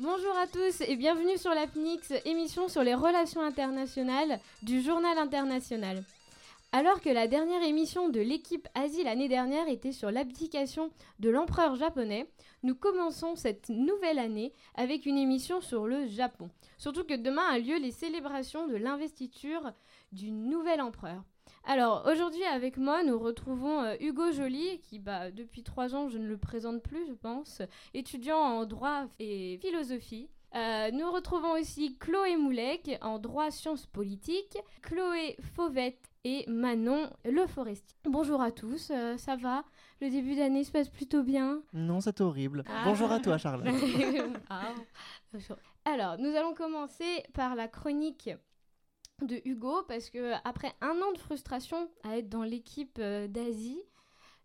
Bonjour à tous et bienvenue sur l'APNIX, émission sur les relations internationales du Journal International. Alors que la dernière émission de l'équipe Asie l'année dernière était sur l'abdication de l'empereur japonais, nous commençons cette nouvelle année avec une émission sur le Japon. Surtout que demain a lieu les célébrations de l'investiture du nouvel empereur. Alors aujourd'hui avec moi nous retrouvons euh, Hugo Joly qui bah, depuis trois ans je ne le présente plus je pense, étudiant en droit et philosophie. Euh, nous retrouvons aussi Chloé Moulec en droit sciences politiques, Chloé Fauvette et Manon Le Forestier. Bonjour à tous, euh, ça va? Le début d'année se passe plutôt bien? Non, c'est horrible. Ah. Bonjour à toi, Charles. Ah. Alors, nous allons commencer par la chronique de Hugo parce que après un an de frustration à être dans l'équipe euh, d'Asie,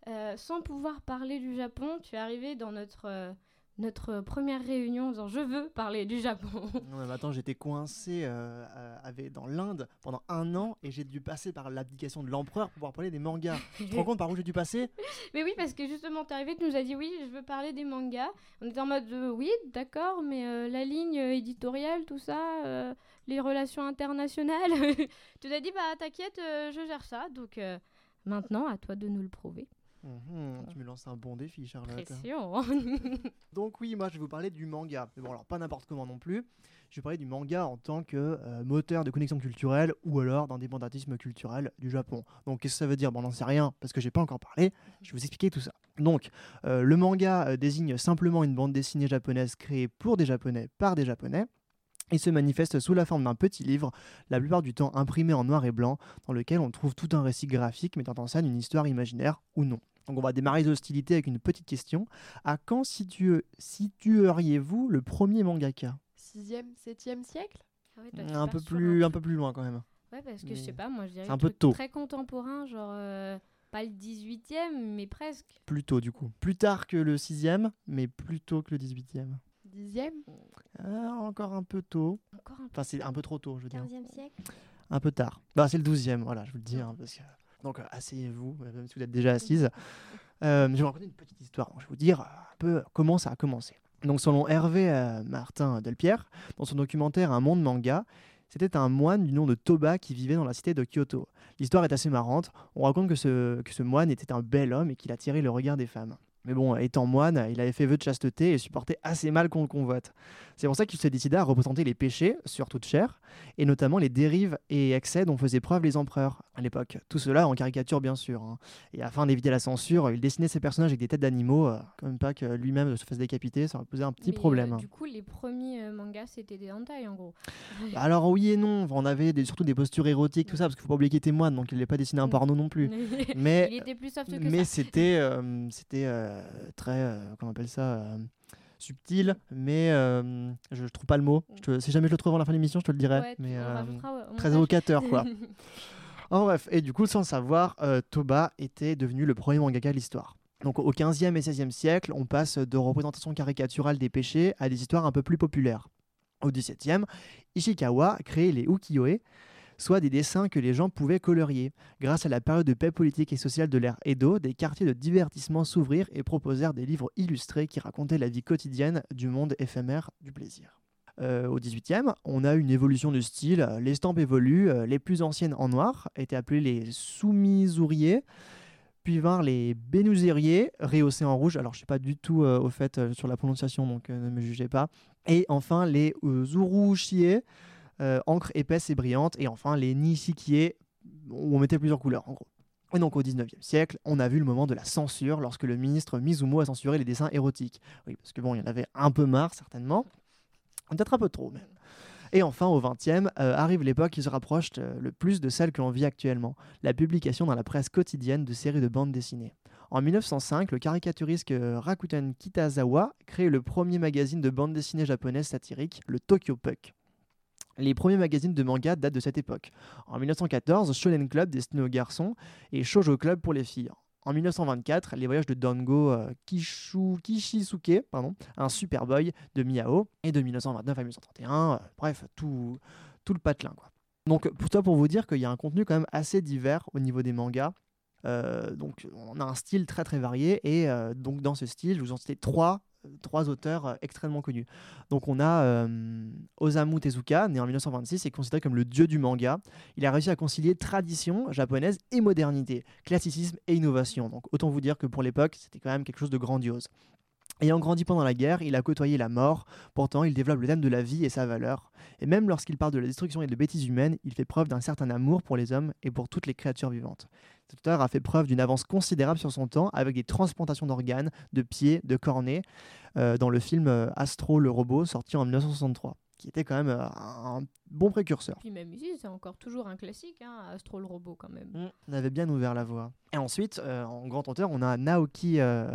euh, sans pouvoir parler du Japon, tu es arrivé dans notre euh, notre première réunion en disant je veux parler du Japon. non, mais attends, j'étais coincé euh, euh, dans l'Inde pendant un an et j'ai dû passer par l'abdication de l'empereur pour pouvoir parler des mangas. tu te rends compte par où j'ai dû passer? Mais oui, parce que justement, t'es arrivé, tu nous as dit oui, je veux parler des mangas. On était en mode euh, oui, d'accord, mais euh, la ligne euh, éditoriale, tout ça, euh, les relations internationales. tu nous as dit bah t'inquiète, euh, je gère ça. Donc euh, maintenant, à toi de nous le prouver. Mhm, Tu me lances un bon défi, Charlotte. Pression. Donc oui, moi je vais vous parler du manga. Mais bon, alors pas n'importe comment non plus. Je vais parler du manga en tant que euh, moteur de connexion culturelle ou alors d'indépendantisme culturel du Japon. Donc qu'est-ce que ça veut dire? Bon, on n'en sait rien parce que j'ai pas encore parlé. Je vais vous expliquer tout ça. Donc, euh, le manga euh, désigne simplement une bande dessinée japonaise créée pour des Japonais par des Japonais. Il se manifeste sous la forme d'un petit livre, la plupart du temps imprimé en noir et blanc, dans lequel on trouve tout un récit graphique mettant en scène une histoire imaginaire ou non. Donc on va démarrer les hostilités avec une petite question. À quand situ- situeriez-vous le premier mangaka? 6e, 7e siècle? Un peu, plus, un peu plus loin quand même. Ouais, parce que je sais pas, moi je dirais c'est un peu tôt. très contemporain, genre euh, pas le 18e, mais presque. Plus tôt du coup. Plus tard que le 6e, mais plus tôt que le 18e. 10e Ah, encore un peu tôt. Encore un Enfin, c'est un peu trop tôt, je veux dire. 15e siècle. Un peu tard. Bah, c'est le 12e, voilà, je vous le dis. hein, parce que... Donc, euh, asseyez-vous, euh, même si vous êtes déjà assise. Euh, je vais vous raconter une petite histoire. Donc, je vais vous dire un peu comment ça a commencé. Donc, selon Hervé euh, Martin Delpierre, dans son documentaire Un monde manga, c'était un moine du nom de Toba qui vivait dans la cité de Kyoto. L'histoire est assez marrante. On raconte que ce, que ce moine était un bel homme et qu'il attirait le regard des femmes. Mais bon, étant moine, il avait fait vœu de chasteté et supportait assez mal qu'on le convoite. C'est pour ça qu'il se décida à représenter les péchés sur toute chair, et notamment les dérives et excès dont faisaient preuve les empereurs à l'époque. Tout cela en caricature, bien sûr. hein. Et afin d'éviter la censure, il dessinait ses personnages avec des têtes d'animaux, euh, quand même pas que lui-même se fasse décapiter, ça aurait posé un petit Mais, euh, problème. du coup, les premiers euh, mangas, c'était des hentai en gros. Bah Alors oui et non, on avait des- surtout des postures érotiques, tout ça, parce qu'il faut pas oublier qu'il était moine, donc il n'allait pas dessiner un porno non plus. Il Mais, était plus soft que mais c'était euh, très, euh, comment on appelle ça, euh, subtil, mais euh, je, je trouve pas le mot. Je te- si jamais je le trouve avant la fin de l'émission, je te le dirai. Ouais, mais euh, très évocateur, quoi. En bref, et du coup, sans le savoir, euh, Toba était devenu le premier mangaka de l'histoire. Donc au 15e et 16e siècle, on passe de représentations caricaturales des péchés à des histoires un peu plus populaires. Au 17e, Ishikawa a créé les ukiyo-e, soit des dessins que les gens pouvaient colorier. Grâce à la période de paix politique et sociale de l'ère Edo, des quartiers de divertissement s'ouvrirent et proposèrent des livres illustrés qui racontaient la vie quotidienne du monde éphémère du plaisir. Euh, au 18e, on a une évolution de style. L'estampe évolue. euh, Les plus anciennes en noir étaient appelées les soumizuriers, puis vinrent les bénuzériers, rehaussés en rouge. Alors, je ne suis pas du tout euh, au fait sur la prononciation, donc ne me jugez pas. Et enfin, les euh, encre épaisse et brillante. Et enfin, les nishikie, où on mettait plusieurs couleurs, en gros. Et donc, au 19e siècle, on a vu le moment de la censure lorsque le ministre Mizumo a censuré les dessins érotiques. Oui, parce que bon, il y en avait un peu marre, certainement. Peut-être un peu trop, même. Et enfin, au XXe, euh, arrive l'époque qui se rapproche euh, le plus de celle que l'on vit actuellement, la publication dans la presse quotidienne de séries de bandes dessinées. En 1905, le caricaturiste euh, Rakuten Kitazawa crée le premier magazine de bande dessinée japonaise satirique, le Tokyo Puck. Les premiers magazines de manga datent de cette époque. En 1914, Shonen Club destiné aux garçons et Shoujo Club pour les filles. En 1924, les voyages de Dango euh, Kishisuke, pardon, un Superboy de Miao, et de 1929 à 1931, euh, bref, tout, tout le patelin. Donc, pour ça, pour vous dire qu'il y a un contenu quand même assez divers au niveau des mangas. Euh, donc, on a un style très très varié, et euh, donc dans ce style, je vous en cite trois trois auteurs euh, extrêmement connus. Donc on a euh, Osamu Tezuka, né en 1926, et considéré comme le dieu du manga. Il a réussi à concilier tradition japonaise et modernité, classicisme et innovation. Donc autant vous dire que pour l'époque, c'était quand même quelque chose de grandiose. Ayant grandi pendant la guerre, il a côtoyé la mort, pourtant il développe le thème de la vie et sa valeur. Et même lorsqu'il parle de la destruction et de bêtises humaines, il fait preuve d'un certain amour pour les hommes et pour toutes les créatures vivantes. Cet auteur a fait preuve d'une avance considérable sur son temps avec des transplantations d'organes, de pieds, de cornets, euh, dans le film euh, Astro le robot sorti en 1963, qui était quand même euh, un bon précurseur. Puis même ici, c'est encore toujours un classique, hein, Astro le robot quand même. On avait bien ouvert la voie. Et ensuite, euh, en grand auteur, on a Naoki euh,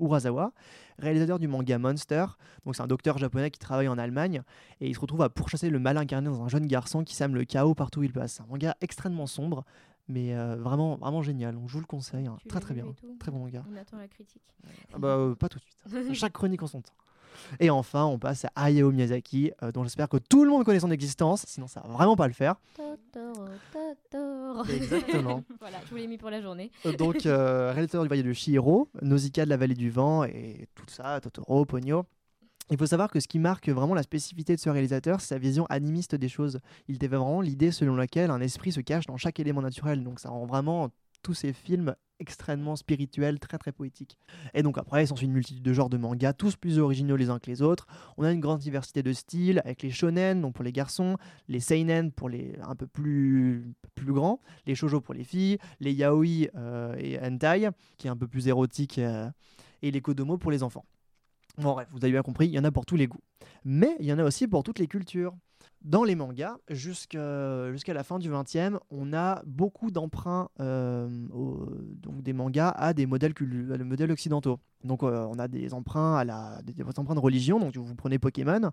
Urasawa, réalisateur du manga Monster. Donc c'est un docteur japonais qui travaille en Allemagne et il se retrouve à pourchasser le mal incarné dans un jeune garçon qui sème le chaos partout où il passe. Un manga extrêmement sombre, mais euh, vraiment, vraiment génial. Donc je vous le conseille, hein. Très très bien. Très bon manga. On attend la critique. Ah bah, euh, pas tout de suite. Chaque chronique en son temps. Et enfin, on passe à Hayao Miyazaki, euh, dont j'espère que tout le monde connaît son existence, sinon ça va vraiment pas le faire. Totoro, Totoro. Exactement. voilà, je vous l'ai mis pour la journée. Euh, Donc, euh, réalisateur du voyage de Chihiro, Nausicaa de la vallée du vent et tout ça, Totoro, Ponyo. Il faut savoir que ce qui marque vraiment la spécificité de ce réalisateur, c'est sa vision animiste des choses. Il avait vraiment l'idée selon laquelle un esprit se cache dans chaque élément naturel. Donc ça rend vraiment tous ces films extrêmement spirituels, très très poétiques. Et donc après, il s'ensuit une multitude de genres de mangas, tous plus originaux les uns que les autres. On a une grande diversité de styles, avec les shonen, donc pour les garçons, les seinen pour les un peu plus, plus grands, les shoujo pour les filles, les yaoi euh, et hentai, qui est un peu plus érotique, euh, et les kodomo pour les enfants. Bon, bref, vous avez bien compris, il y en a pour tous les goûts. Mais il y en a aussi pour toutes les cultures. Dans les mangas, jusqu'à la fin du 20e, on a beaucoup d'emprunts euh, des mangas à des modèles, occidentaux. Donc euh, on a des emprunts à la, des, emprunts de religion. Donc vous prenez Pokémon,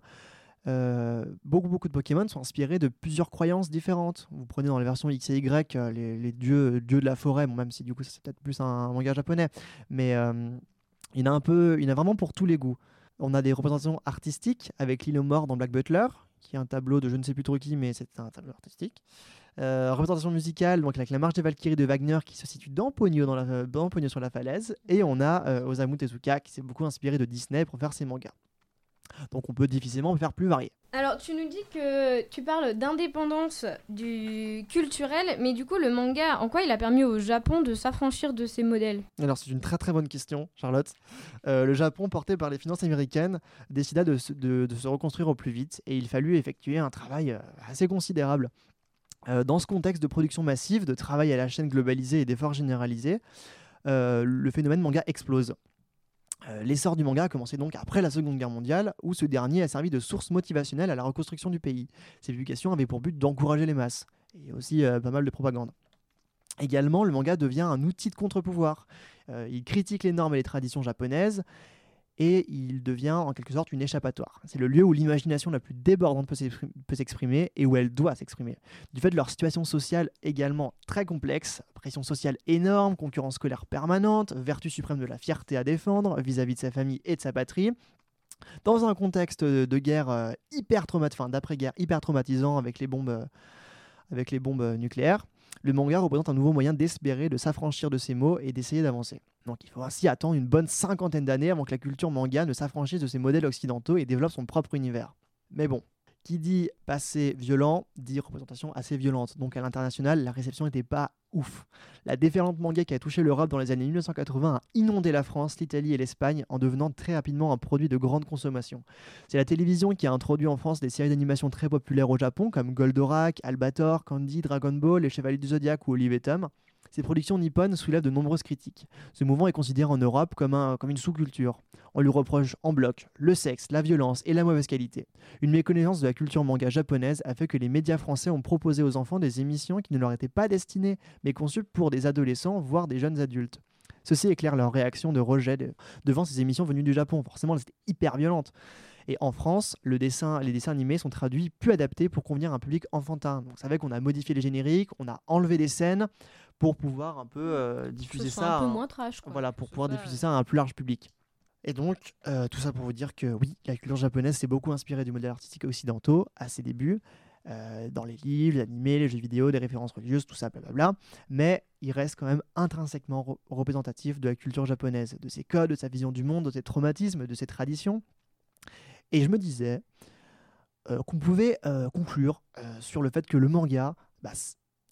euh, beaucoup beaucoup de Pokémon sont inspirés de plusieurs croyances différentes. Vous prenez dans les versions X et Y les, dieux, dieux de la forêt, même si du coup c'est peut-être plus un, manga japonais, mais il y en a un peu, il a vraiment pour tous les goûts. On a des représentations artistiques avec l'île aux morts dans Black Butler, qui est un tableau de je ne sais plus trop qui, mais c'est un tableau artistique. Euh, représentation musicale, donc avec la marche des Valkyries de Wagner qui se situe dans Pogno, dans sur la falaise. Et on a euh, Osamu Tezuka qui s'est beaucoup inspiré de Disney pour faire ses mangas. Donc on peut difficilement faire plus varié. Alors, tu nous dis que tu parles d'indépendance du culturel, mais du coup, le manga, en quoi il a permis au Japon de s'affranchir de ces modèles? Alors c'est une très très bonne question, Charlotte. Euh, le Japon, porté par les finances américaines, décida de, se- reconstruire au plus vite et il fallut effectuer un travail euh, assez considérable. Euh, dans ce contexte de production massive, de travail à la chaîne globalisée et d'efforts généralisés, le phénomène manga explose. Euh, L'essor du manga a commencé donc après la Seconde Guerre mondiale, où ce dernier a servi de source motivationnelle à la reconstruction du pays. Ces publications avaient pour but d'encourager les masses, et aussi euh, pas mal de propagande. Également, le manga devient un outil de contre-pouvoir. Euh, il critique les normes et les traditions japonaises, et il devient en quelque sorte une échappatoire. C'est le lieu où l'imagination la plus débordante peut s'exprim- peut s'exprimer et où elle doit s'exprimer. Du fait de leur situation sociale également très complexe, pression sociale énorme, concurrence scolaire permanente, vertu suprême de la fierté à défendre vis-à-vis de sa famille et de sa patrie, dans un contexte de guerre euh, hyper d'après-guerre hyper traumatisant avec les bombes, euh, avec les bombes euh, nucléaires, le manga représente un nouveau moyen d'espérer, de s'affranchir de ces mots et d'essayer d'avancer. Donc il faut ainsi attendre une bonne cinquantaine d'années avant que la culture manga ne s'affranchisse de ces modèles occidentaux et développe son propre univers. Mais bon, qui dit passé violent dit représentation assez violente. Donc à l'international, la réception n'était pas ouf. La déferlante manga qui a touché l'Europe dans les années 1980 a inondé la France, l'Italie et l'Espagne en devenant très rapidement un produit de grande consommation. C'est la télévision qui a introduit en France des séries d'animation très populaires au Japon comme Goldorak, Albator, Candy, Dragon Ball, Les Chevaliers du Zodiaque ou Olive. Ces productions nippones soulèvent de nombreuses critiques. Ce mouvement est considéré en Europe comme, un- comme une sous-culture. On lui reproche en bloc le sexe, la violence et la mauvaise qualité. Une méconnaissance de la culture manga japonaise a fait que les médias français ont proposé aux enfants des émissions qui ne leur étaient pas destinées, mais conçues pour des adolescents, voire des jeunes adultes. Ceci éclaire leur réaction de rejet de- devant ces émissions venues du Japon. Forcément, elles étaient hyper violentes. Et en France, les dessins animés sont traduits plus adaptés pour convenir à un public enfantin. Donc, ça fait qu'on a modifié les génériques, on a enlevé des scènes pour pouvoir un peu euh, Que diffuser ça. un peu à un- moins trash. Quoi. voilà, pour pouvoir diffuser ça à un plus large public. Et donc, euh, tout ça pour vous dire que oui, la culture japonaise s'est beaucoup inspirée du modèle artistique occidentaux à ses débuts. euh, dans les livres, les animés, les jeux vidéo, des références religieuses, tout ça, blablabla. Mais il reste quand même intrinsèquement re- représentatif de la culture japonaise, de ses codes, de sa vision du monde, de ses traumatismes, de ses traditions. Et je me disais euh, qu'on pouvait euh, conclure euh, sur le fait que le manga, bah,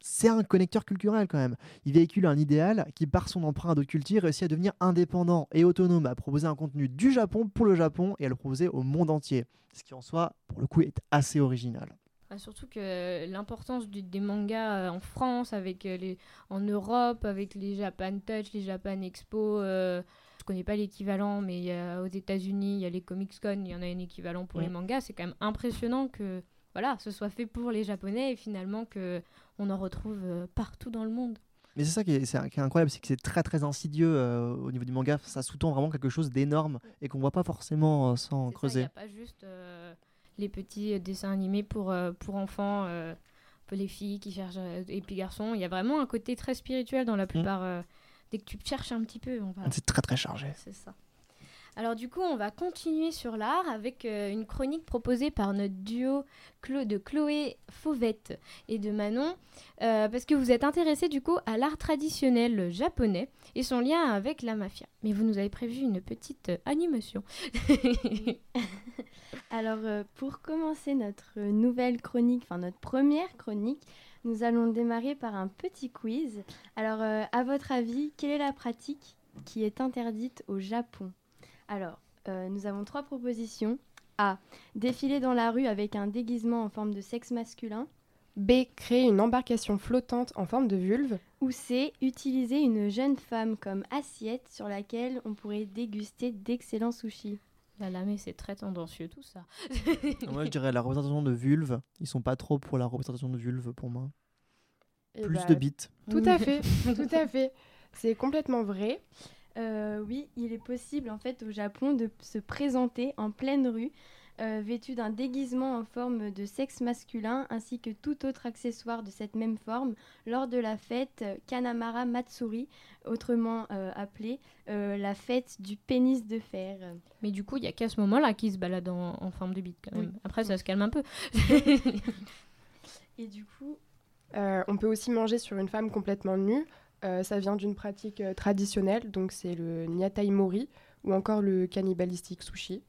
c'est un connecteur culturel quand même. Il véhicule un idéal qui, par son emprunt à d'autres cultures, réussit à devenir indépendant et autonome, à proposer un contenu du Japon pour le Japon et à le proposer au monde entier. Ce qui en soi, pour le coup, est assez original. Ah, surtout que l'importance des mangas euh, en France, avec euh, les, en Europe, avec les Japan Touch, les Japan Expo. euh, je connais pas l'équivalent, mais il y a- aux États-Unis, il y a les Comics Con, il y en a un équivalent pour les Mm. mangas. C'est quand même impressionnant que voilà, ce soit fait pour les Japonais et finalement que on en retrouve euh, partout dans le monde. Mais c'est ça qui est, c'est- qui est incroyable, c'est que c'est très très insidieux euh, au niveau du manga. Ça sous-tend vraiment quelque chose d'énorme et qu'on voit pas forcément euh, sans ça, Il n'y creuser. a pas juste euh, les petits dessins animés pour, pour enfants, un peu les filles qui cherchent, et puis garçons. Il y a vraiment un côté très spirituel dans la plupart. euh, dès que tu cherches un petit peu, on va. C'est très très chargé. C'est ça. Alors du coup, on va continuer sur l'art avec euh, une chronique proposée par notre duo de Chloé Fauvette et de Manon, euh, parce que vous êtes intéressés du coup à l'art traditionnel japonais et son lien avec la mafia. Mais vous nous avez prévu une petite euh, animation. Alors, pour commencer notre nouvelle chronique, enfin notre première chronique, nous allons démarrer par un petit quiz. Alors, à votre avis, quelle est la pratique qui est interdite au Japon? Alors, euh, nous avons trois propositions. A. Défiler dans la rue avec un déguisement en forme de sexe masculin. B. Créer une embarcation flottante en forme de vulve. Ou C. Utiliser une jeune femme comme assiette sur laquelle on pourrait déguster d'excellents sushis. Là, là, mais c'est très tendancieux tout ça. Moi je dirais la représentation de vulve. Ils sont pas trop pour la représentation de vulve pour moi. Eh Plus bah, de bites. Tout à fait, tout à fait. C'est complètement vrai. Euh, oui, il est possible en fait au Japon de se présenter en pleine rue euh, vêtu d'un déguisement en forme de sexe masculin ainsi que tout autre accessoire de cette même forme lors de la fête Kanamara Matsuri, autrement euh, appelée euh, la fête du pénis de fer. Mais du coup, il y a qu'à ce moment-là qu'ils se baladent en, en forme de bite quand même. Oui. Après, ça se calme un peu. Et du coup, Euh, on peut aussi manger sur une femme complètement nue. Euh, ça vient d'une pratique euh, traditionnelle, donc c'est le nyatai mori ou encore le cannibalistique sushi.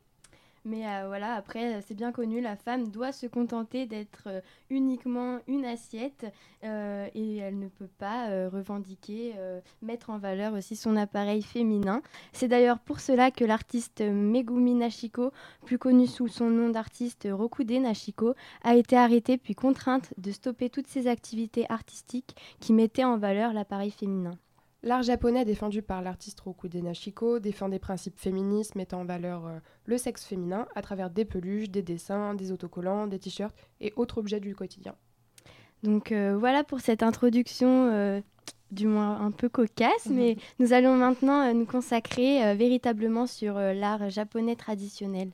Mais euh, voilà, après, euh, c'est bien connu, la femme doit se contenter d'être euh, uniquement une assiette et elle ne peut pas revendiquer, mettre en valeur aussi son appareil féminin. C'est d'ailleurs pour cela que l'artiste Megumi Nashiko, plus connu sous son nom d'artiste Rokude Nashiko, a été arrêtée puis contrainte de stopper toutes ses activités artistiques qui mettaient en valeur l'appareil féminin. L'art japonais défendu par l'artiste Rokude Nashiko défend des principes féministes mettant en valeur euh, le sexe féminin à travers des peluches, des dessins, des autocollants, des t-shirts et autres objets du quotidien. Donc euh, voilà pour cette introduction, euh, du moins un peu cocasse, mais nous allons maintenant nous consacrer véritablement sur l'art japonais traditionnel.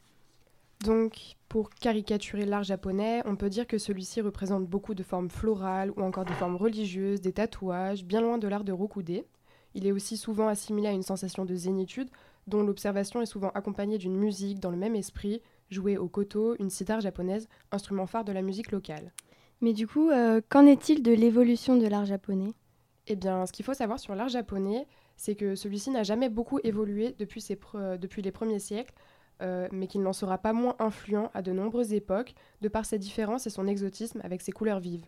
Donc, pour caricaturer l'art japonais, on peut dire que celui-ci représente beaucoup de formes florales ou encore des formes religieuses, des tatouages, bien loin de l'art de Rokude. Il est aussi souvent assimilé à une sensation de zénitude, dont l'observation est souvent accompagnée d'une musique dans le même esprit, jouée au koto, une sitar japonaise, instrument phare de la musique locale. Mais du coup, euh, qu'en est-il de l'évolution de l'art japonais? Eh bien, ce qu'il faut savoir sur l'art japonais, c'est que celui-ci n'a jamais beaucoup évolué depuis, ses pre- depuis les premiers siècles, euh, mais qu'il n'en sera pas moins influent à de nombreuses époques, de par ses différences et son exotisme avec ses couleurs vives.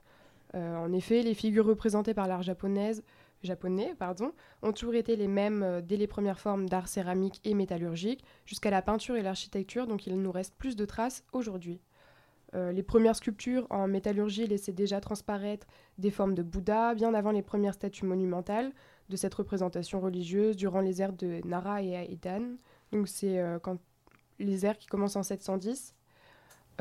Euh, en effet, les figures représentées par l'art japonaise, japonais pardon, ont toujours été les mêmes euh, dès les premières formes d'art céramique et métallurgique, jusqu'à la peinture et l'architecture, donc il nous reste plus de traces aujourd'hui. Euh, les premières sculptures en métallurgie laissaient déjà transparaître des formes de Bouddha bien avant les premières statues monumentales de cette représentation religieuse durant les ères de Nara et Aidan. Donc c'est euh, quand les ères qui commencent en 710.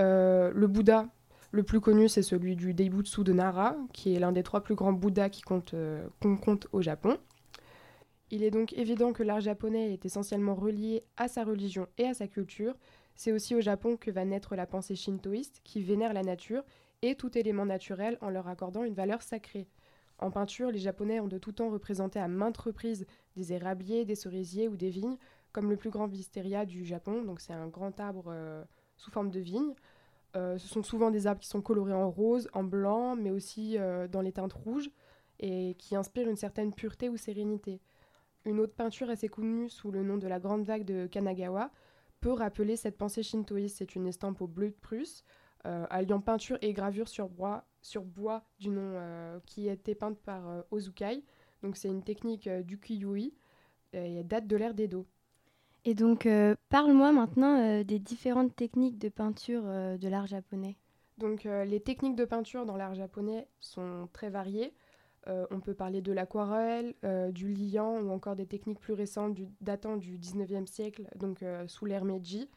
Euh, le Bouddha le plus connu c'est celui du Deibutsu de Nara, qui est l'un des trois plus grands Bouddhas euh, qu'on compte au Japon. Il est donc évident que l'art japonais est essentiellement relié à sa religion et à sa culture. C'est aussi au Japon que va naître la pensée shintoïste qui vénère la nature et tout élément naturel en leur accordant une valeur sacrée. En peinture, les Japonais ont de tout temps représenté à maintes reprises des érabliers, des cerisiers ou des vignes, comme le plus grand wisteria du Japon, donc c'est un grand arbre euh, sous forme de vigne. Ce sont souvent des arbres qui sont colorés en rose, en blanc, mais aussi dans les teintes rouges et qui inspirent une certaine pureté ou sérénité. Une autre peinture assez connue sous le nom de la Grande Vague de Kanagawa peut rappeler cette pensée shintoïste. C'est une estampe au bleu de Prusse, euh, alliant peinture et gravure sur bois, sur bois du nom euh, qui a été peinte par euh, Ozukai. Donc c'est une technique du kiyui et date de l'ère d'Edo. Et donc parle-moi maintenant des différentes techniques de peinture de l'art japonais. Donc les techniques de peinture dans l'art japonais sont très variées. Euh, on peut parler de l'aquarelle, euh, du liant ou encore des techniques plus récentes datant du 19e siècle, donc euh, sous l'ère Meiji.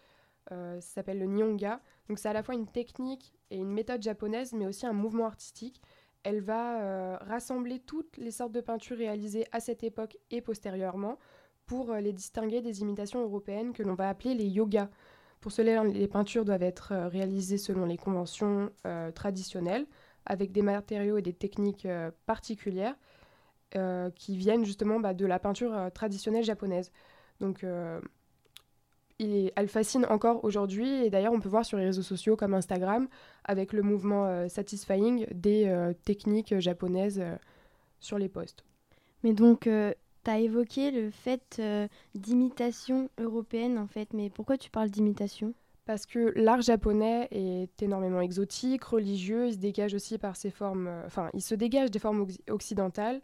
ça s'appelle le Nyonga. Donc c'est à la fois une technique et une méthode japonaise, mais aussi un mouvement artistique. Elle va rassembler toutes les sortes de peintures réalisées à cette époque et postérieurement pour les distinguer des imitations européennes que l'on va appeler les yogas. Pour cela, les peintures doivent être réalisées selon les conventions traditionnelles avec des matériaux et des techniques euh, particulières euh, qui viennent justement bah, de la peinture euh, traditionnelle japonaise. Donc il elle fascine encore aujourd'hui et d'ailleurs on peut voir sur les réseaux sociaux comme Instagram avec le mouvement Satisfying des techniques japonaises sur les posts. Mais donc tu as évoqué le fait d'imitation européenne en fait, mais pourquoi tu parles d'imitation? Parce que l'art japonais est énormément exotique, religieux, il se dégage aussi par ses formes, euh, enfin, il se dégage des formes occidentales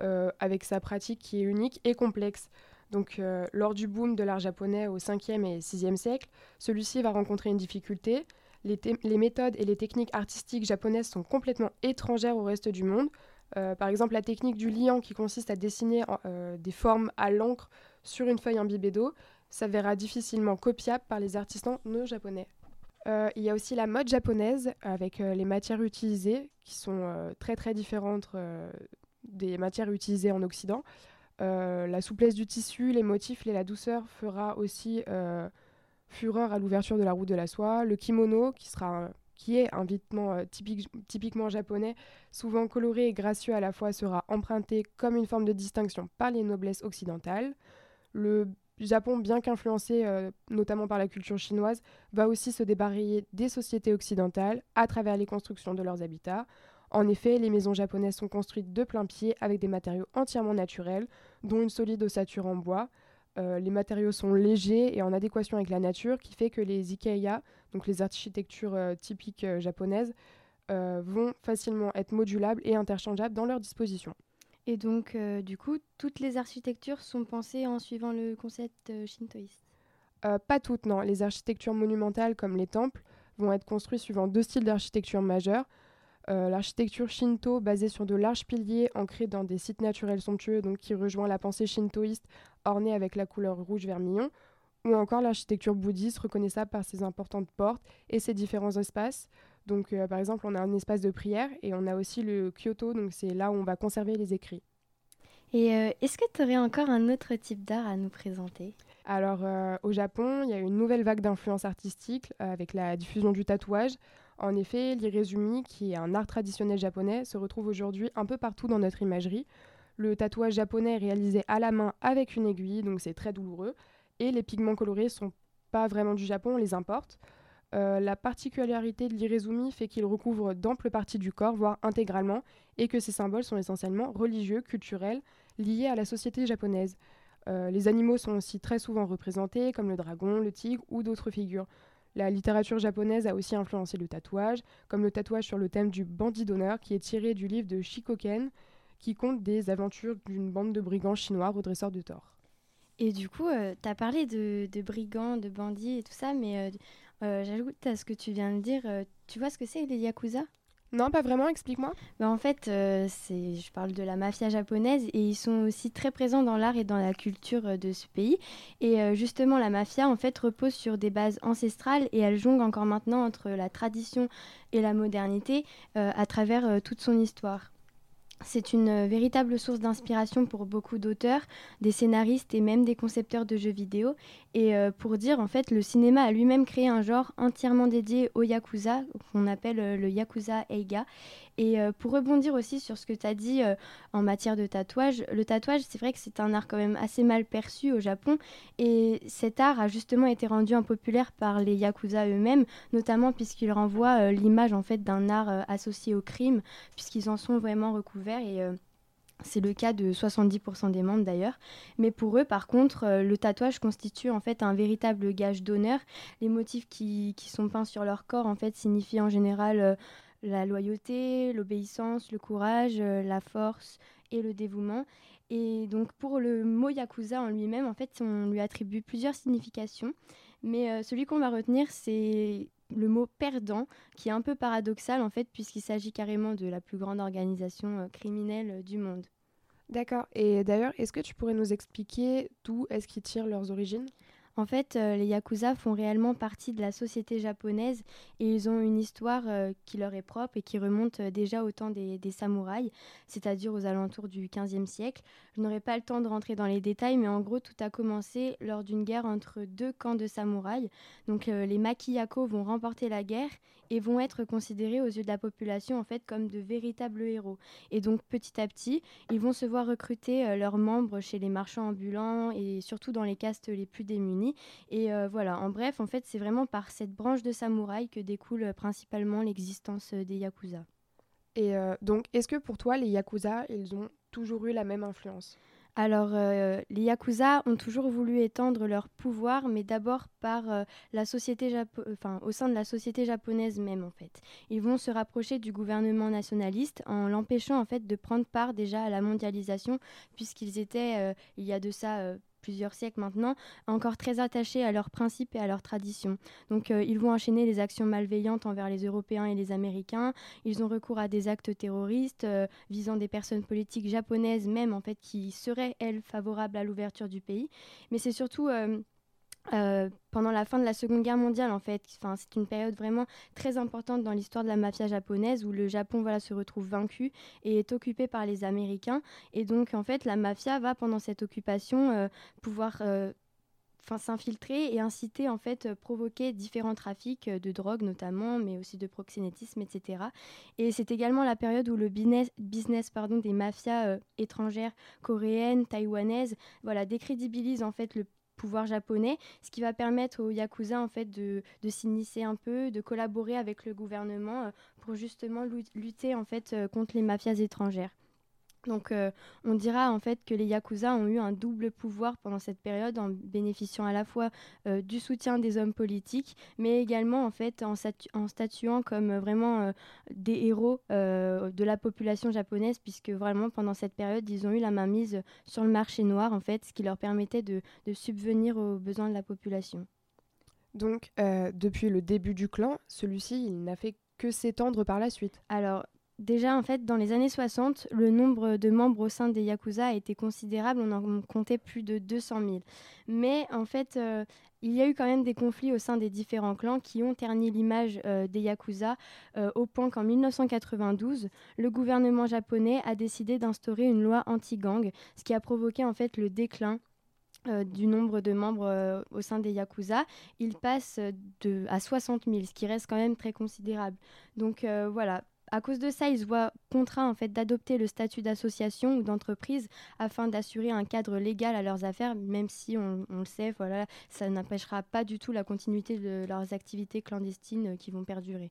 euh, avec sa pratique qui est unique et complexe. Donc, euh, lors du boom de l'art japonais au 5e et 6e siècle, celui-ci va rencontrer une difficulté. Les, les, méthodes et les techniques artistiques japonaises sont complètement étrangères au reste du monde. Par exemple, la technique du liant qui consiste à dessiner des formes à l'encre sur une feuille imbibée d'eau s'avérera difficilement copiable par les artisans non japonais. Euh, il y a aussi la mode japonaise avec euh, les matières utilisées qui sont euh, très très différentes des matières utilisées en Occident. la souplesse du tissu, les motifs et la douceur fera aussi fureur à l'ouverture de la route de la soie. Le kimono qui, sera qui est un vêtement typique, typiquement japonais, souvent coloré et gracieux à la fois, sera emprunté comme une forme de distinction par les noblesses occidentales. Le Japon, bien qu'influencé euh, notamment par la culture chinoise, va aussi se débarrayer des sociétés occidentales à travers les constructions de leurs habitats. En effet, les maisons japonaises sont construites de plein pied avec des matériaux entièrement naturels, dont une solide ossature en bois. Euh, les matériaux sont légers et en adéquation avec la nature, qui fait que les ikeya, donc les architectures euh, typiques japonaises, vont facilement être modulables et interchangeables dans leur disposition. Et donc, euh, du coup, toutes les architectures sont pensées en suivant le concept euh, shintoïste? Euh, Pas toutes, non. Les architectures monumentales, comme les temples, vont être construites suivant deux styles d'architecture majeurs. L'architecture shinto, basée sur de larges piliers ancrés dans des sites naturels somptueux, donc qui rejoint la pensée shintoïste, ornée avec la couleur rouge vermillon, ou encore l'architecture bouddhiste, reconnaissable par ses importantes portes et ses différents espaces. Donc, euh, par exemple, on a un espace de prière et on a aussi le Kyoto, donc c'est là où on va conserver les écrits. Et euh, est-ce que tu aurais encore un autre type d'art à nous présenter? Alors, euh, au Japon, il y a une nouvelle vague d'influence artistique avec la diffusion du tatouage. En effet, l'irezumi, qui est un art traditionnel japonais, se retrouve aujourd'hui un peu partout dans notre imagerie. Le tatouage japonais est réalisé à la main avec une aiguille, donc c'est très douloureux. Et les pigments colorés sont pas vraiment du Japon, on les importe. Euh, la particularité de l'irezumi fait qu'il recouvre d'amples parties du corps, voire intégralement, et que ces symboles sont essentiellement religieux, culturels, liés à la société japonaise. Euh, les animaux sont aussi très souvent représentés, comme le dragon, le tigre ou d'autres figures. La littérature japonaise a aussi influencé le tatouage, comme le tatouage sur le thème du bandit d'honneur, qui est tiré du livre de Shikoken, qui compte des aventures d'une bande de brigands chinois redresseurs de tort. Et du coup, euh, tu as parlé de, brigands, de bandits et tout ça, mais euh, j'ajoute à ce que tu viens de dire, euh, tu vois ce que c'est les Yakuza? Non, pas vraiment, explique-moi. Bah en fait, euh, je parle de la mafia japonaise et ils sont aussi très présents dans l'art et dans la culture de ce pays. Et justement, la mafia, en fait, repose sur des bases ancestrales et elle jongle encore maintenant entre la tradition et la modernité à travers toute son histoire. C'est une euh, véritable source d'inspiration pour beaucoup d'auteurs, des scénaristes et même des concepteurs de jeux vidéo. Et euh, pour dire, en fait, le cinéma a lui-même créé un genre entièrement dédié au yakuza, qu'on appelle euh, le yakuza eiga. Et euh, pour rebondir aussi sur ce que tu as dit en matière de tatouage, le tatouage, c'est vrai que c'est un art quand même assez mal perçu au Japon. Et cet art a justement été rendu impopulaire par les yakuza eux-mêmes, notamment puisqu'ils renvoient euh, l'image en fait d'un art associé au crime, puisqu'ils en sont vraiment recouverts. Et c'est le cas de 70% des membres d'ailleurs. Mais pour eux, par contre, le tatouage constitue en fait un véritable gage d'honneur. Les motifs qui, sont peints sur leur corps en fait signifient en général la loyauté, l'obéissance, le courage, euh, la force et le dévouement. Et donc pour le mot yakuza en lui-même, en fait, on lui attribue plusieurs significations. Mais euh, celui qu'on va retenir, c'est le mot perdant, qui est un peu paradoxal en fait, puisqu'il s'agit carrément de la plus grande organisation euh, criminelle du monde. D'accord. Et d'ailleurs, est-ce que tu pourrais nous expliquer d'où est-ce qu'ils tirent leurs origines? En fait, euh, les Yakuza font réellement partie de la société japonaise et ils ont une histoire euh, qui leur est propre et qui remonte euh, déjà au temps des, samouraïs, c'est-à-dire aux alentours du XVe siècle. Je n'aurai pas le temps de rentrer dans les détails, mais en gros, tout a commencé lors d'une guerre entre deux camps de samouraïs. Donc, les Makiyako vont remporter la guerre et vont être considérés aux yeux de la population en fait comme de véritables héros. Et donc petit à petit, ils vont se voir recruter euh, leurs membres chez les marchands ambulants et surtout dans les castes les plus démunis. Et euh, voilà, en bref, en fait, c'est vraiment par cette branche de samouraï que découle euh, principalement l'existence des yakuza. Et donc, est-ce que pour toi, les yakuza, ils ont toujours eu la même influence? Alors, euh, les Yakuza ont toujours voulu étendre leur pouvoir, mais d'abord par euh, la société enfin, au sein de la société japonaise même, en fait. Ils vont se rapprocher du gouvernement nationaliste en l'empêchant, en fait, de prendre part déjà à la mondialisation, puisqu'ils étaient, euh, il y a de ça plusieurs siècles maintenant, encore très attachés à leurs principes et à leurs traditions. Donc euh, ils vont enchaîner les actions malveillantes envers les Européens et les Américains. Ils ont recours à des actes terroristes euh, visant des personnes politiques japonaises même en fait qui seraient elles favorables à l'ouverture du pays. Mais c'est surtout euh, euh, pendant la fin de la Seconde Guerre mondiale, en fait. C'est une période vraiment très importante dans l'histoire de la mafia japonaise où le Japon voilà, se retrouve vaincu et est occupé par les Américains. Et donc, en fait, la mafia va, pendant cette occupation, euh, pouvoir euh, s'infiltrer et inciter, en fait, provoquer différents trafics de drogue notamment, mais aussi de proxénétisme, etc. Et c'est également la période où le business, business pardon, des mafias étrangères, coréennes, taïwanaises, voilà, décrédibilise en fait le pouvoir japonais, ce qui va permettre aux yakuza en fait de, de s'initier un peu, de collaborer avec le gouvernement euh, pour justement lutter en fait euh, contre les mafias étrangères. Donc euh, on dira en fait que les Yakuza ont eu un double pouvoir pendant cette période en bénéficiant à la fois euh, du soutien des hommes politiques, mais également en fait en, en statuant comme euh, vraiment des héros de la population japonaise, puisque vraiment pendant cette période ils ont eu la mainmise sur le marché noir en fait, ce qui leur permettait de, de subvenir aux besoins de la population. Donc depuis le début du clan, celui-ci il n'a fait que s'étendre par la suite. Alors Déjà, en fait, dans les années 60, le nombre de membres au sein des Yakuza a été considérable, on en comptait plus de 200 000. Mais en fait, euh, il y a eu quand même des conflits au sein des différents clans qui ont terni l'image euh, des Yakuza euh, au point qu'en 1992, le gouvernement japonais a décidé d'instaurer une loi anti-gang, ce qui a provoqué en fait le déclin du nombre de membres au sein des Yakuza, il passe de, à 60 000, ce qui reste quand même très considérable. Donc voilà, à cause de ça, ils se voient contraints en fait d'adopter le statut d'association ou d'entreprise afin d'assurer un cadre légal à leurs affaires, même si on, le sait, voilà, ça n'empêchera pas du tout la continuité de leurs activités clandestines qui vont perdurer.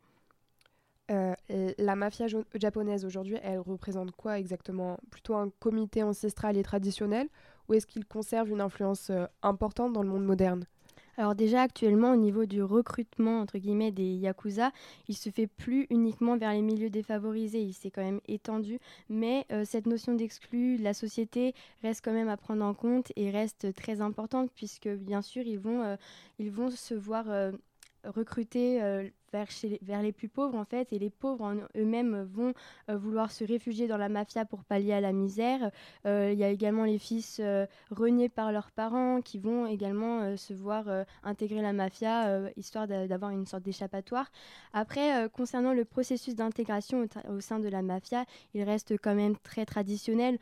Euh, la mafia japonaise aujourd'hui, elle représente quoi exactement? Plutôt un comité ancestral et traditionnel? Ou est-ce qu'il conserve une influence euh, importante dans le monde moderne? Alors déjà actuellement au niveau du recrutement entre guillemets des yakuza, il se fait plus uniquement vers les milieux défavorisés, il s'est quand même étendu, mais euh, cette notion d'exclus de la société reste quand même à prendre en compte et reste très importante puisque bien sûr ils vont euh, ils vont se voir euh, recruter vers, chez vers les plus pauvres en fait et les pauvres eux-mêmes vont euh, vouloir se réfugier dans la mafia pour pallier à la misère. Euh, il y a également les fils euh, reniés par leurs parents qui vont également se voir intégrer la mafia histoire d'avoir une sorte d'échappatoire. Après, concernant le processus d'intégration au, sein de la mafia, il reste quand même très traditionnel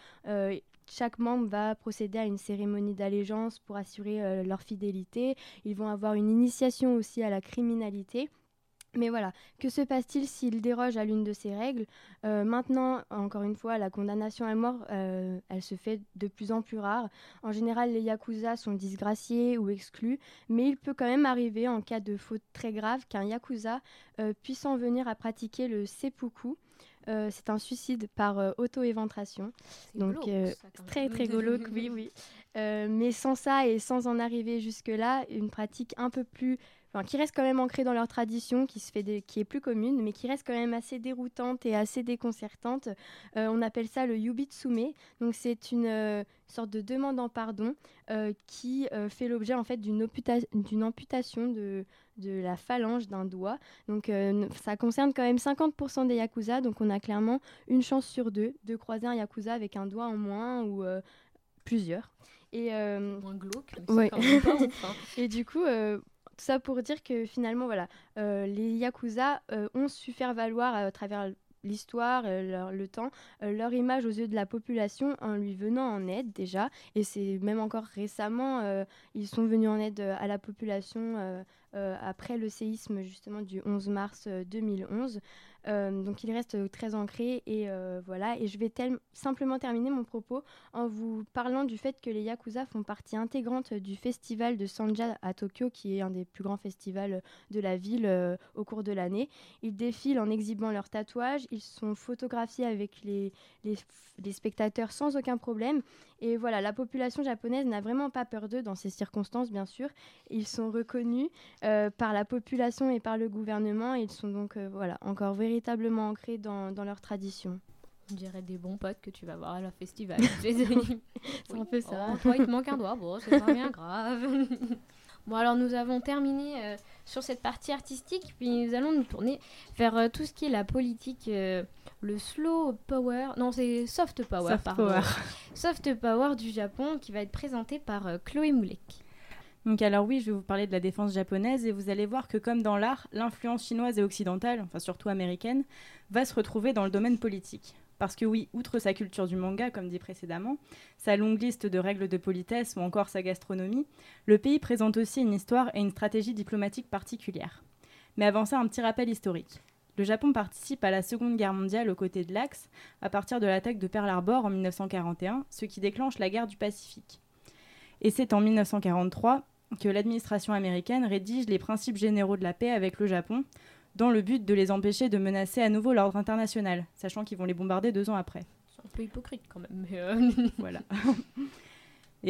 chaque membre va procéder à une cérémonie d'allégeance pour assurer leur fidélité. Ils vont avoir une initiation aussi à la criminalité. Mais voilà, que se passe-t-il s'il déroge à l'une de ces règles? Euh, Maintenant, encore une fois, la condamnation à mort, euh, elle se fait de plus en plus rare. En général, les yakuza sont disgraciés ou exclus, mais il peut quand même arriver, en cas de faute très grave, qu'un yakuza euh, puisse en venir à pratiquer le seppuku. C'est un suicide par auto-éventration. Donc, très très glauque, oui, oui. mais sans ça et sans en arriver jusque-là, une pratique un peu plus qui reste quand même ancrée dans leur tradition, qui, se fait qui est plus commune, mais qui reste quand même assez déroutante et assez déconcertante. Euh, on appelle ça le yubitsume. Donc c'est une euh, sorte de demande en pardon euh, qui fait l'objet en fait d'une amputation de, de la phalange d'un doigt. Donc ça concerne quand même 50% des yakuza, donc on a clairement une chance sur deux de croiser un yakuza avec un doigt en moins ou plusieurs. Et moins glauque. Ouais. Hein. et du coup, tout ça pour dire que finalement, voilà, euh, les Yakuza euh, ont su faire valoir à travers l'histoire, euh, le temps, leur image aux yeux de la population en lui venant en aide déjà. Et c'est même encore récemment, ils sont venus en aide à la population après le séisme justement du 11 mars 2011. Euh, donc il reste euh, très ancré et euh, voilà. Et je vais simplement terminer mon propos en vous parlant du fait que les Yakuza font partie intégrante du festival de Sanja à Tokyo, qui est un des plus grands festivals de la ville au cours de l'année. Ils défilent en exhibant leurs tatouages, ils sont photographiés avec les, les spectateurs sans aucun problème. Et voilà, la population japonaise n'a vraiment pas peur d'eux dans ces circonstances, bien sûr. Ils sont reconnus par la population et par le gouvernement. Ils sont donc voilà encore véritablement ancrés dans, dans leur tradition. On dirait des bons potes que tu vas voir à leur festival. c'est un peu ça. Oh, toi, il te manque un doigt. Bon, c'est pas bien grave. bon, alors nous avons terminé euh, sur cette partie artistique, puis nous allons nous tourner vers euh, tout ce qui est la politique, euh, le slow power. Non, c'est soft power, soft Power. soft power du Japon qui va être présenté par Chloé Moulek. Donc alors oui, je vais vous parler de la défense japonaise et vous allez voir que comme dans l'art, l'influence chinoise et occidentale, enfin surtout américaine, va se retrouver dans le domaine politique. Parce que oui, outre sa culture du manga, comme dit précédemment, sa longue liste de règles de politesse ou encore sa gastronomie, le pays présente aussi une histoire et une stratégie diplomatique particulière. Mais avant ça, un petit rappel historique. Le Japon participe à la Seconde Guerre mondiale aux côtés de l'Axe à partir de l'attaque de Pearl Harbor en 1941, ce qui déclenche la guerre du Pacifique. Et c'est en 1943 que l'administration américaine rédige les principes généraux de la paix avec le Japon, dans le but de les empêcher de menacer à nouveau l'ordre international, sachant qu'ils vont les bombarder deux ans après. C'est un peu hypocrite quand même. Euh, voilà.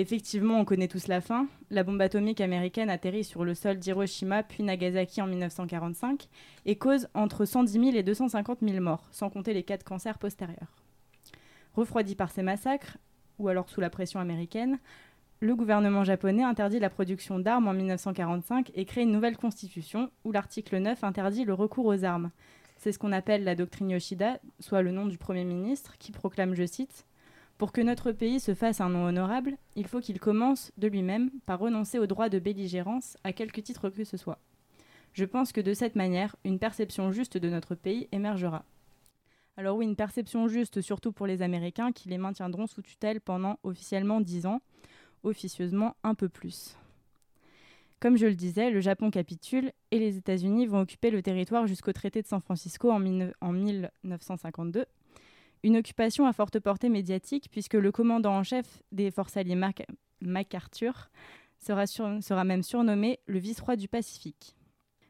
effectivement, on connaît tous la fin. La bombe atomique américaine atterrit sur le sol d'Hiroshima puis Nagasaki en 1945 et cause entre 110 000 et 250 000 morts, sans compter les cas de cancer postérieurs. Refroidi par ces massacres, ou alors sous la pression américaine, le gouvernement japonais interdit la production d'armes en 1945 et crée une nouvelle constitution où l'article 9 interdit le recours aux armes. C'est ce qu'on appelle la doctrine Yoshida, soit le nom du Premier ministre, qui proclame, je cite, Pour que notre pays se fasse un nom honorable, il faut qu'il commence de lui-même par renoncer au droit de belligérance à quelque titre que ce soit. Je pense que de cette manière, une perception juste de notre pays émergera. Alors oui, une perception juste surtout pour les Américains qui les maintiendront sous tutelle pendant officiellement dix ans, officieusement un peu plus. Comme je le disais, le Japon capitule et les États-Unis vont occuper le territoire jusqu'au traité de San Francisco en, 1952. Une occupation à forte portée médiatique puisque le commandant en chef des forces alliées MacArthur sera, sera même surnommé le vice-roi du Pacifique.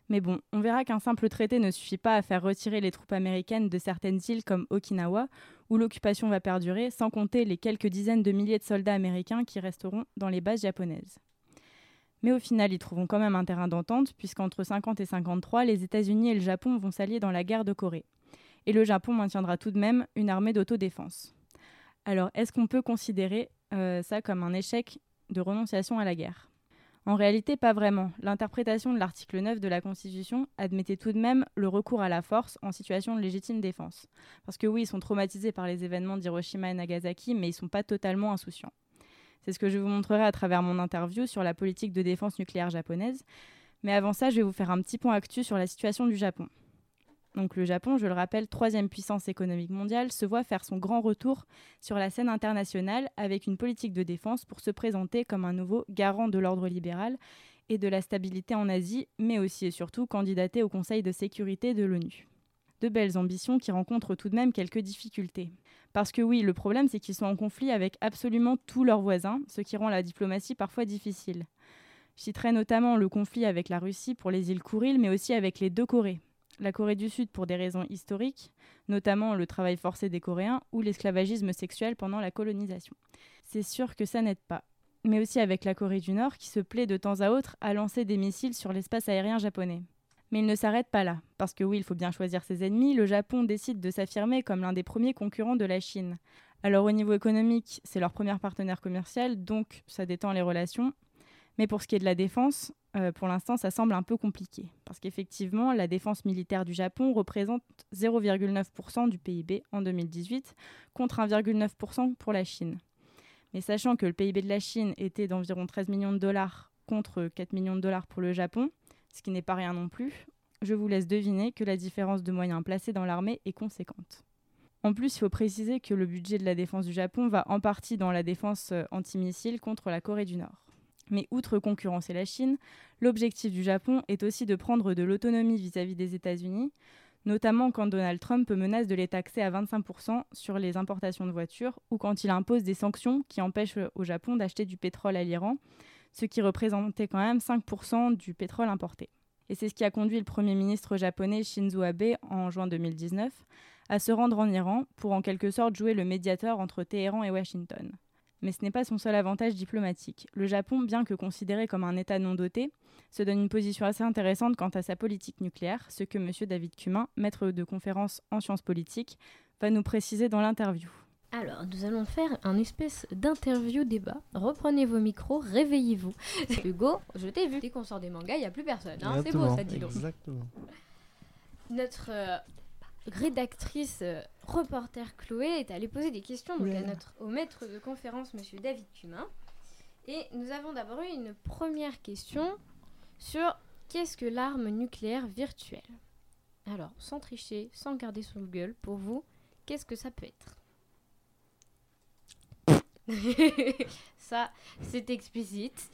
Mais bon, on verra qu'un simple traité ne suffit pas à faire retirer les troupes américaines de certaines îles comme Okinawa, où l'occupation va perdurer, sans compter les quelques dizaines de milliers de soldats américains qui resteront dans les bases japonaises. Mais au final, ils trouveront quand même un terrain d'entente, puisqu'entre 50 et 53, les États-Unis et le Japon vont s'allier dans la guerre de Corée. Et le Japon maintiendra tout de même une armée d'autodéfense. Alors, est-ce qu'on peut considérer euh, ça comme un échec de renonciation à la guerre? En réalité, pas vraiment. L'interprétation de l'article 9 de la Constitution admettait tout de même le recours à la force en situation de légitime défense. Parce que oui, ils sont traumatisés par les événements d'Hiroshima et Nagasaki, mais ils ne sont pas totalement insouciants. C'est ce que je vous montrerai à travers mon interview sur la politique de défense nucléaire japonaise. Mais avant ça, je vais vous faire un petit point actu sur la situation du Japon. Donc le Japon, je le rappelle, troisième puissance économique mondiale, se voit faire son grand retour sur la scène internationale avec une politique de défense pour se présenter comme un nouveau garant de l'ordre libéral et de la stabilité en Asie, mais aussi et surtout candidater au Conseil de sécurité de l'ONU. De belles ambitions qui rencontrent tout de même quelques difficultés. Parce que oui, le problème c'est qu'ils sont en conflit avec absolument tous leurs voisins, ce qui rend la diplomatie parfois difficile. Je citerai notamment le conflit avec la Russie pour les îles Kouril, mais aussi avec les deux Corées. La Corée du Sud pour des raisons historiques, notamment le travail forcé des Coréens ou l'esclavagisme sexuel pendant la colonisation. C'est sûr que ça n'aide pas. Mais aussi avec la Corée du Nord qui se plaît de temps à autre à lancer des missiles sur l'espace aérien japonais. Mais il ne s'arrête pas là, parce que oui, il faut bien choisir ses ennemis, le Japon décide de s'affirmer comme l'un des premiers concurrents de la Chine. Alors au niveau économique, c'est leur premier partenaire commercial, donc ça détend les relations, mais pour ce qui est de la défense, euh, pour l'instant, ça semble un peu compliqué. Parce qu'effectivement, la défense militaire du Japon représente 0,9% du PIB en 2018 contre 1,9% pour la Chine. Mais sachant que le PIB de la Chine était d'environ 13 millions de dollars contre 4 millions de dollars pour le Japon, ce qui n'est pas rien non plus, je vous laisse deviner que la différence de moyens placés dans l'armée est conséquente. En plus, il faut préciser que le budget de la défense du Japon va en partie dans la défense euh, antimissile contre la Corée du Nord. Mais outre concurrencer la Chine, l'objectif du Japon est aussi de prendre de l'autonomie vis-à-vis des États-Unis, notamment quand Donald Trump menace de les taxer à 25% sur les importations de voitures ou quand il impose des sanctions qui empêchent au Japon d'acheter du pétrole à l'Iran, ce qui représentait quand même 5% du pétrole importé. Et c'est ce qui a conduit le Premier ministre japonais Shinzo Abe en juin 2019 à se rendre en Iran pour en quelque sorte jouer le médiateur entre Téhéran et Washington. Mais ce n'est pas son seul avantage diplomatique. Le Japon, bien que considéré comme un État non doté, se donne une position assez intéressante quant à sa politique nucléaire, ce que M. David Cumin, maître de conférence en sciences politiques, va nous préciser dans l'interview. Alors, nous allons faire un espèce d'interview-débat. Reprenez vos micros, réveillez-vous. Hugo, je t'ai vu. Dès qu'on sort des mangas, il n'y a plus personne. Hein c'est beau, ça dit donc. Exactement. Notre euh, rédactrice euh, reporter Chloé est allée poser des questions donc, à notre, au maître de conférence, monsieur David Cumin. Et nous avons d'abord eu une première question sur qu'est-ce que l'arme nucléaire virtuelle? Alors, sans tricher, sans garder son gueule, pour vous, qu'est-ce que ça peut être? Ça, c'est explicite.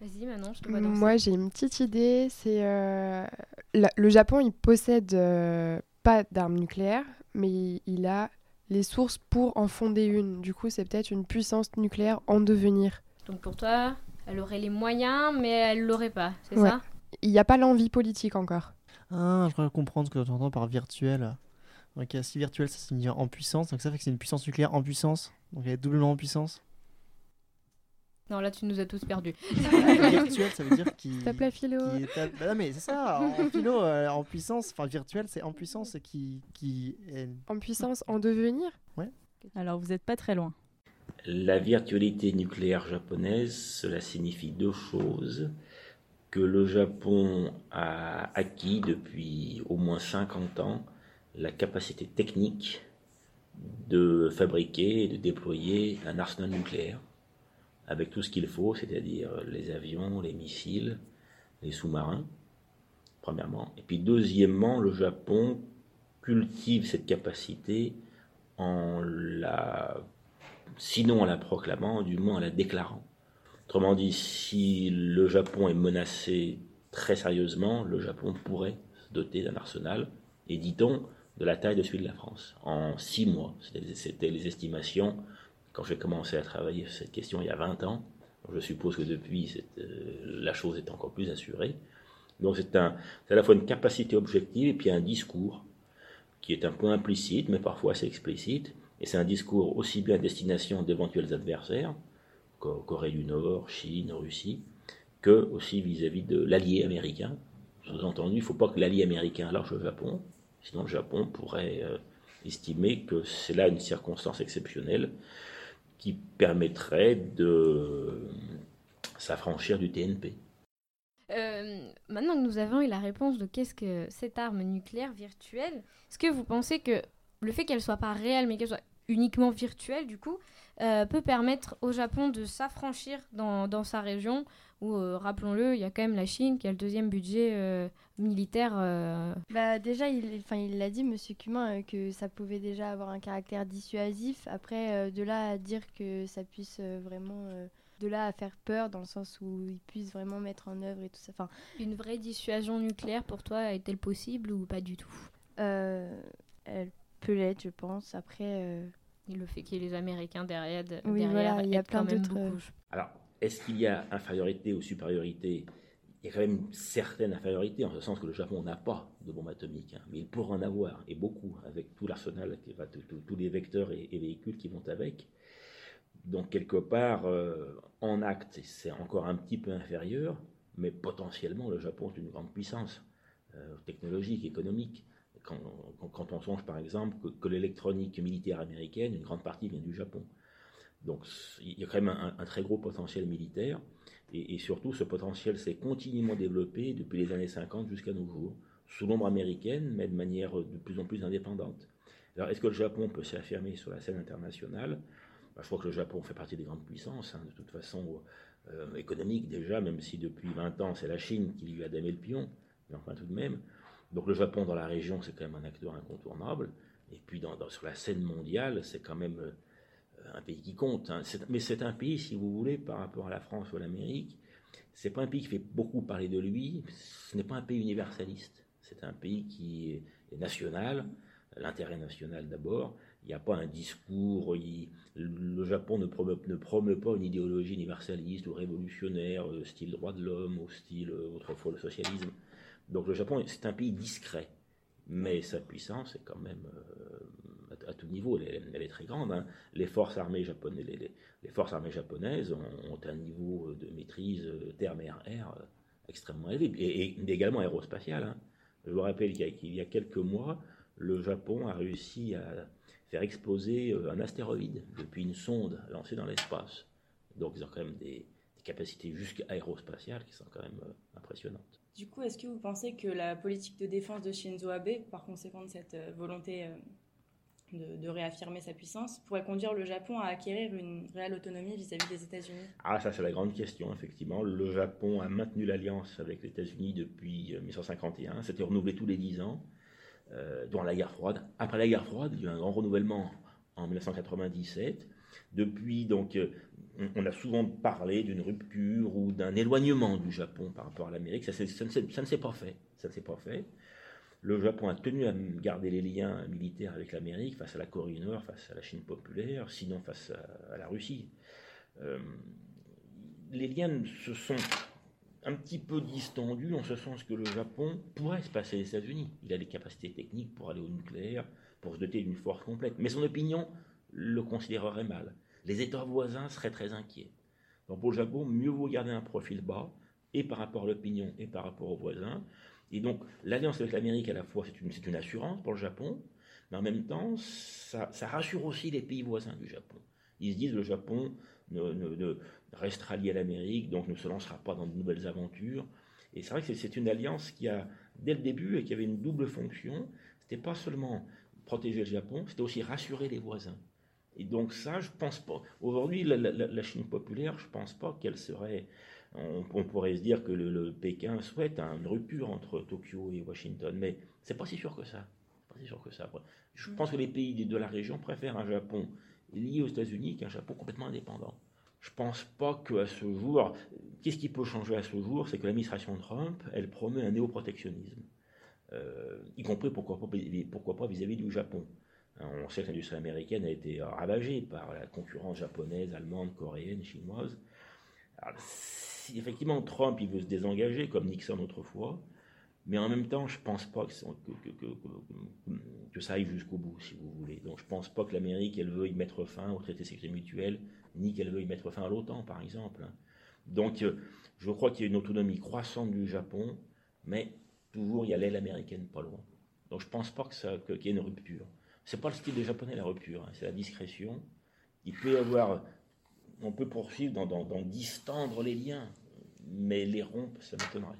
Vas-y, maintenant, je te vois danser. Moi, j'ai une petite idée. C'est euh, le Japon, il possède euh, pas d'armes nucléaires, mais il a les sources pour en fonder une. Du coup, c'est peut-être une puissance nucléaire en devenir. Donc pour toi, elle aurait les moyens, mais elle l'aurait pas, c'est Ouais. ça? Il n'y a pas l'envie politique encore. Ah, je crois comprendre ce que tu entends par virtuel. Ok, si virtuel, ça signifie en puissance. Donc ça fait que c'est une puissance nucléaire en puissance. Donc elle est doublement en puissance. Non, là, tu nous as tous perdus. virtuel, ça veut dire qui. Tape la philo. qui est à- Bah non, mais c'est ça, en philo, euh, en puissance, enfin virtuel, c'est en puissance qui, qui est- En puissance, en devenir. Alors, vous n'êtes pas très loin. La virtualité nucléaire japonaise, cela signifie deux choses. Que le Japon a acquis depuis au moins 50 ans la capacité technique de fabriquer et de déployer un arsenal nucléaire avec tout ce qu'il faut, c'est-à-dire les avions, les missiles, les sous-marins, premièrement. Et puis deuxièmement, le Japon cultive cette capacité en la sinon en la proclamant, du moins en la déclarant. Autrement dit, si le Japon est menacé très sérieusement, le Japon pourrait se doter d'un arsenal, et dit-on, de la taille de celui de la France, en six mois. C'était- les estimations quand j'ai commencé à travailler sur cette question il y a 20 ans. Je suppose que depuis, euh, la chose est encore plus assurée. Donc c'est à la fois une capacité objective et puis un discours qui est un peu implicite, mais parfois assez explicite, et c'est un discours aussi bien à destination d'éventuels adversaires, Co- Corée du Nord, Chine, Russie, que aussi vis-à-vis de l'allié américain. Sous-entendu, il ne faut pas que l'allié américain lâche le Japon, sinon le Japon pourrait euh, estimer que c'est là une circonstance exceptionnelle qui permettrait de s'affranchir du TNP. Euh, maintenant que nous avons eu la réponse de qu'est-ce que cette arme nucléaire virtuelle, est-ce que vous pensez que le fait qu'elle soit pas réelle mais qu'elle soit uniquement virtuelle du coup euh, peut permettre au Japon de s'affranchir dans, dans sa région où euh, rappelons-le il y a quand même la Chine qui a le deuxième budget euh, militaire Bah déjà, il, enfin, il l'a dit, Monsieur Cumin, que ça pouvait déjà avoir un caractère dissuasif. Après, de là à dire que ça puisse vraiment de là à faire peur dans le sens où ils puissent vraiment mettre en œuvre et tout ça. Enfin, Une vraie dissuasion nucléaire pour toi est-elle possible ou pas du tout? Elle peut l'être, je pense. Après, Le fait qu'il y ait les Américains derrière, de- Oui, derrière voilà, il y a plein d'autres, euh. Alors, est-ce qu'il y a infériorité ou supériorité? Il y a quand même une certaine infériorité, en ce sens que le Japon n'a pas de bombe atomique, hein, mais il pourrait en avoir, et beaucoup, avec tout l'arsenal, qui va- tout- tout- tous les vecteurs et, et véhicules qui vont avec. Donc, quelque part, euh, en acte, c'est encore un petit peu inférieur, mais potentiellement, le Japon est une grande puissance euh, technologique, économique. Quand, on songe, par exemple, que, que l'électronique militaire américaine, une grande partie vient du Japon. Donc il y a quand même un, très gros potentiel militaire, et, surtout ce potentiel s'est continuellement développé depuis les années 50 jusqu'à nos jours, sous l'ombre américaine, mais de manière de plus en plus indépendante. Alors est-ce que le Japon peut s'affirmer sur la scène internationale? Bah, Je crois que le Japon fait partie des grandes puissances, hein, de toute façon euh, économique déjà, même si depuis 20 ans c'est la Chine qui lui a damé le pion, mais enfin tout de même. Donc le Japon dans la région c'est quand même un acteur incontournable, et puis sur la scène mondiale c'est quand même... euh, un pays qui compte. hein. Mais c'est un pays, si vous voulez, par rapport à la France ou à l'Amérique, c'est pas un pays qui fait beaucoup parler de lui. Ce n'est pas un pays universaliste. C'est un pays qui est, national, l'intérêt national d'abord. Il n'y a pas un discours. le Japon ne promeut, ne promeut pas une idéologie universaliste ou révolutionnaire, euh, style droit de l'homme ou style euh, autrefois le socialisme. Donc le Japon, c'est un pays discret. Mais sa puissance est quand même euh, à, tout niveau, elle, est- très grande. hein. Les forces armées japonaises, ont, un niveau de maîtrise euh, terre-mer-air euh, extrêmement élevé, et, également aérospatial. hein. Je vous rappelle qu'il y, a, quelques mois, le Japon a réussi à faire exploser un astéroïde depuis une sonde lancée dans l'espace. Donc ils ont quand même des, des capacités jusqu'à aérospatiales qui sont quand même impressionnantes. Du coup, est-ce que vous pensez que la politique de défense de Shinzo Abe, par conséquent de cette euh, volonté euh, de, réaffirmer sa puissance, pourrait conduire le Japon à acquérir une réelle autonomie vis-à-vis des États-Unis? Ah, ça c'est la grande question, effectivement. Le Japon a maintenu l'alliance avec les États-Unis depuis euh, 1951. C'était renouvelé tous les 10 ans, euh, durant la guerre froide. Après la guerre froide, il y a eu un grand renouvellement en 1997. Depuis, donc, euh, on, a souvent parlé d'une rupture ou d'un éloignement du Japon par rapport à l'Amérique. Ça, ne s'est- pas fait. Ça ne. Le Japon a tenu à garder les liens militaires avec l'Amérique face à la Corée du Nord, face à la Chine populaire, sinon face à, à la Russie. Euh, les liens se sont un petit peu distendus en ce sens que le Japon pourrait se passer des États-Unis. Il a les capacités techniques pour aller au nucléaire, pour se doter d'une force complète. Mais son opinion le considérerait mal. Les États voisins seraient très inquiets. Donc pour le Japon, mieux vaut garder un profil bas, et par rapport à l'opinion, et par rapport aux voisins. Et donc l'alliance avec l'Amérique, à la fois, c'est une, assurance pour le Japon, mais en même temps, ça, rassure aussi les pays voisins du Japon. Ils se disent le Japon ne, restera lié à l'Amérique, donc ne se lancera pas dans de nouvelles aventures. Et c'est vrai que c'est une alliance qui a, dès le début, et qui avait une double fonction. C'était pas seulement protéger le Japon, c'était aussi rassurer les voisins. Et donc ça, je pense pas. Aujourd'hui, la, la- la Chine populaire, je pense pas qu'elle serait. On, on pourrait se dire que le, le Pékin souhaite une rupture entre Tokyo et Washington, mais c'est pas si sûr que ça. Pas si sûr que ça. Je pense que les pays de la région préfèrent un Japon lié aux États-Unis qu'un Japon complètement indépendant. Je pense pas qu'à ce jour, qu'est-ce qui peut changer à ce jour, c'est que l'administration Trump, elle promeut un néoprotectionnisme, euh, y compris pourquoi pas, pourquoi pas vis-à-vis du Japon. Hein, On sait que l'industrie américaine a été ravagée par la concurrence japonaise, allemande, coréenne, chinoise. Effectivement Trump il veut se désengager comme Nixon autrefois, mais en même temps, je pense pas que, ça- aille jusqu'au bout, si vous voulez. Donc je pense pas que l'Amérique, elle veuille mettre fin au traité de sécurité mutuelle, ni qu'elle veuille mettre fin à l'OTAN, par exemple. hein. Donc euh, je crois qu'il y a une autonomie croissante du Japon, mais toujours il y a l'aile américaine pas loin. Donc je pense pas qu'il y ait une rupture. C'est pas le style des Japonais la rupture, hein, c'est la discrétion. Il peut avoir, on peut poursuivre dans, distendre les liens, mais les rompre, ça m'étonnerait.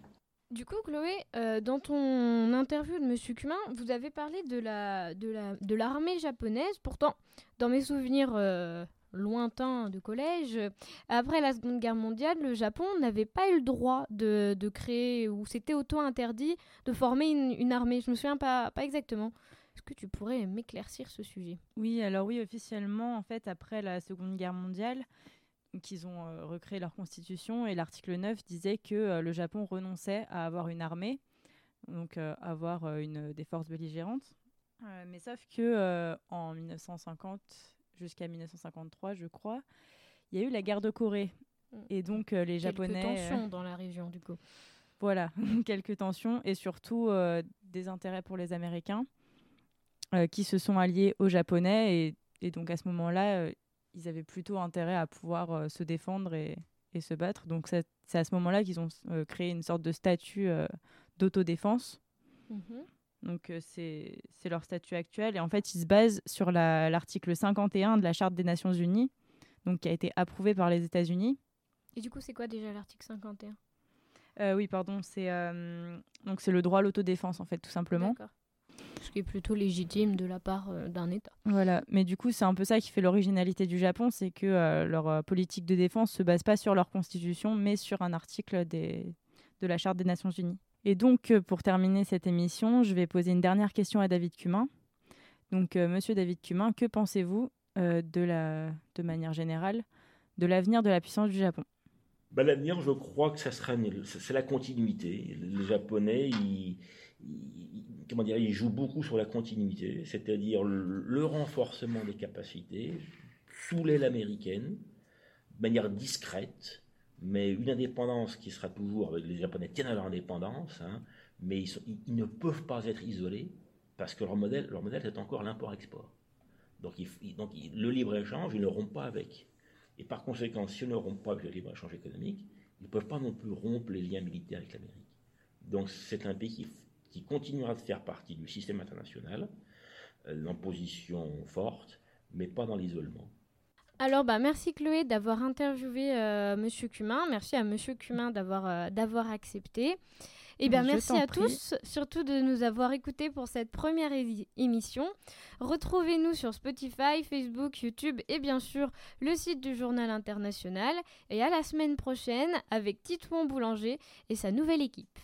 Du coup, Chloé, euh, dans ton interview de Monsieur Cumin, vous avez parlé de la de la de l'armée japonaise. Pourtant, dans mes souvenirs euh, lointains de collège, après la Seconde Guerre mondiale, le Japon n'avait pas eu le droit de, créer ou c'était auto-interdit de former une, armée. Je me souviens pas exactement. Est-ce que tu pourrais m'éclaircir ce sujet? Oui, alors oui, officiellement, en fait, après la Seconde Guerre mondiale, qu'ils ont euh, recréé leur constitution et l'article 9 disait que euh, le Japon renonçait à avoir une armée, donc euh, avoir une, des forces belligérantes. Mais sauf que en 1950 jusqu'à 1953, je crois, il y a eu la guerre de Corée. Mm. Et donc les Quelques Japonais... euh, tensions dans la région, du coup. voilà, quelques tensions et surtout des intérêts pour les Américains qui se sont alliés aux Japonais et, et donc à ce moment-là, euh, ils avaient plutôt intérêt à pouvoir euh, se défendre et, et se battre. Donc c'est à ce moment-là qu'ils ont euh, créé une sorte de statut euh, d'autodéfense. Mhm. Donc euh, c'est leur statut actuel et en fait ils se basent sur la- l'article 51 de la Charte des Nations Unies, donc qui a été approuvé par les États-Unis. Et du coup, c'est quoi déjà l'article 51 Euh, oui, pardon, c'est euh, c'est le droit à l'autodéfense en fait tout simplement. D'accord. Ce qui est plutôt légitime de la part euh, d'un État. Voilà, mais du coup, c'est un peu ça qui fait l'originalité du Japon, c'est que euh, leur euh, politique de défense se base pas sur leur constitution, mais sur un article des... de la Charte des Nations Unies. Et donc, euh, pour terminer cette émission, je vais poser une dernière question à David Cumin. Donc, euh, Monsieur David Cumin, que pensez-vous euh, de la, de manière générale, de l'avenir de la puissance du Japon? Bah, L'avenir, je crois que ça sera une- c'est la continuité. Les Japonais, ils- comment dire, ils jouent beaucoup sur la continuité, c'est-à-dire le, renforcement des capacités sous l'aile américaine, de manière discrète, mais une indépendance qui sera toujours, les Japonais tiennent à leur indépendance, hein, mais ils, ne peuvent pas être isolés parce que leur modèle, leur modèle c'est encore l'import-export. Donc, le libre-échange, ils ne rompent pas avec. Et par conséquent, si ils ne rompent pas avec le libre-échange économique, ils ne peuvent pas non plus rompre les liens militaires avec l'Amérique. Donc c'est un pays qui, qui continuera de faire partie du système international, euh, en position forte, mais pas dans l'isolement. Alors, bah, merci Chloé d'avoir interviewé euh, Monsieur Cumin. Merci à Monsieur Cumin d'avoir euh, d'avoir accepté. Et bien, Je merci à prie. tous, surtout de nous avoir écoutés pour cette première émission. Retrouvez-nous sur Spotify, Facebook, YouTube et bien sûr le site du Journal International. Et à la semaine prochaine avec Titouan Boulanger et sa nouvelle équipe.